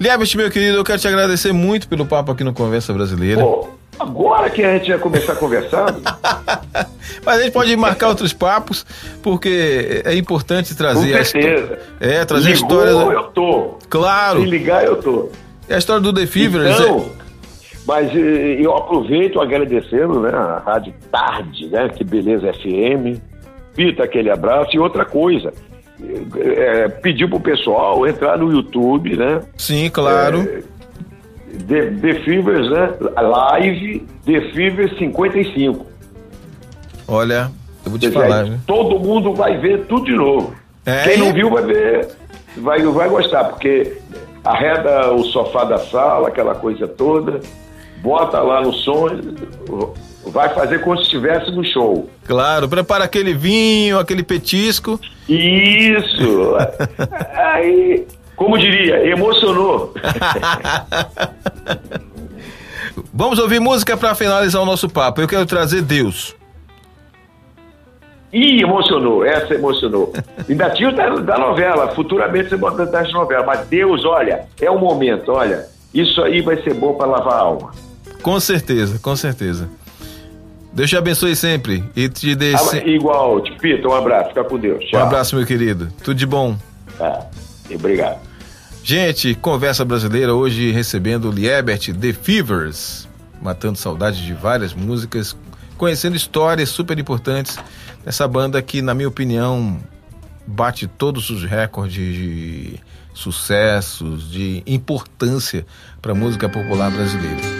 Liebert, meu querido, eu quero te agradecer muito pelo papo aqui no Conversa Brasileira. Pô, agora que a gente vai começar conversando, Mas a gente pode marcar outros papos, porque é importante com trazer a certeza. É, trazer a Ligou, história. eu tô. Claro. Se ligar, eu tô. E a história do The Fevers. Então, Mas eh, eu aproveito agradecendo né, a Rádio Tarde, né? Que beleza FM. Pita aquele abraço. E outra coisa, é, pedir pro pessoal entrar no YouTube, né? Sim, claro. É, The, The Fevers, né? Live The Fevers 55. Olha, eu vou te falar, né? Todo mundo vai ver tudo de novo. É, Quem não viu vai ver, vai, vai gostar, porque arreda o sofá da sala, aquela coisa toda, bota lá no som, vai fazer como se estivesse no show. Claro, prepara aquele vinho, aquele petisco. Isso! Aí, como diria, emocionou. Vamos ouvir música para finalizar o nosso papo. Eu quero trazer Deus. Ih, emocionou, essa emocionou. Ainda tinha da, da novela, futuramente você bota das novelas, mas Deus, olha, é o momento, olha, isso aí vai ser bom para lavar a alma. Com certeza, com certeza. Deus te abençoe sempre e te dê Ah, igual, Pita, um abraço, fica com Deus. um Tchau. abraço, meu querido. Tudo de bom. Tá, obrigado. Gente, Conversa Brasileira hoje recebendo Liebert The Fevers, matando saudades de várias músicas, conhecendo histórias super importantes dessa banda que, na minha opinião, bate todos os recordes de sucessos, de importância para a música popular brasileira.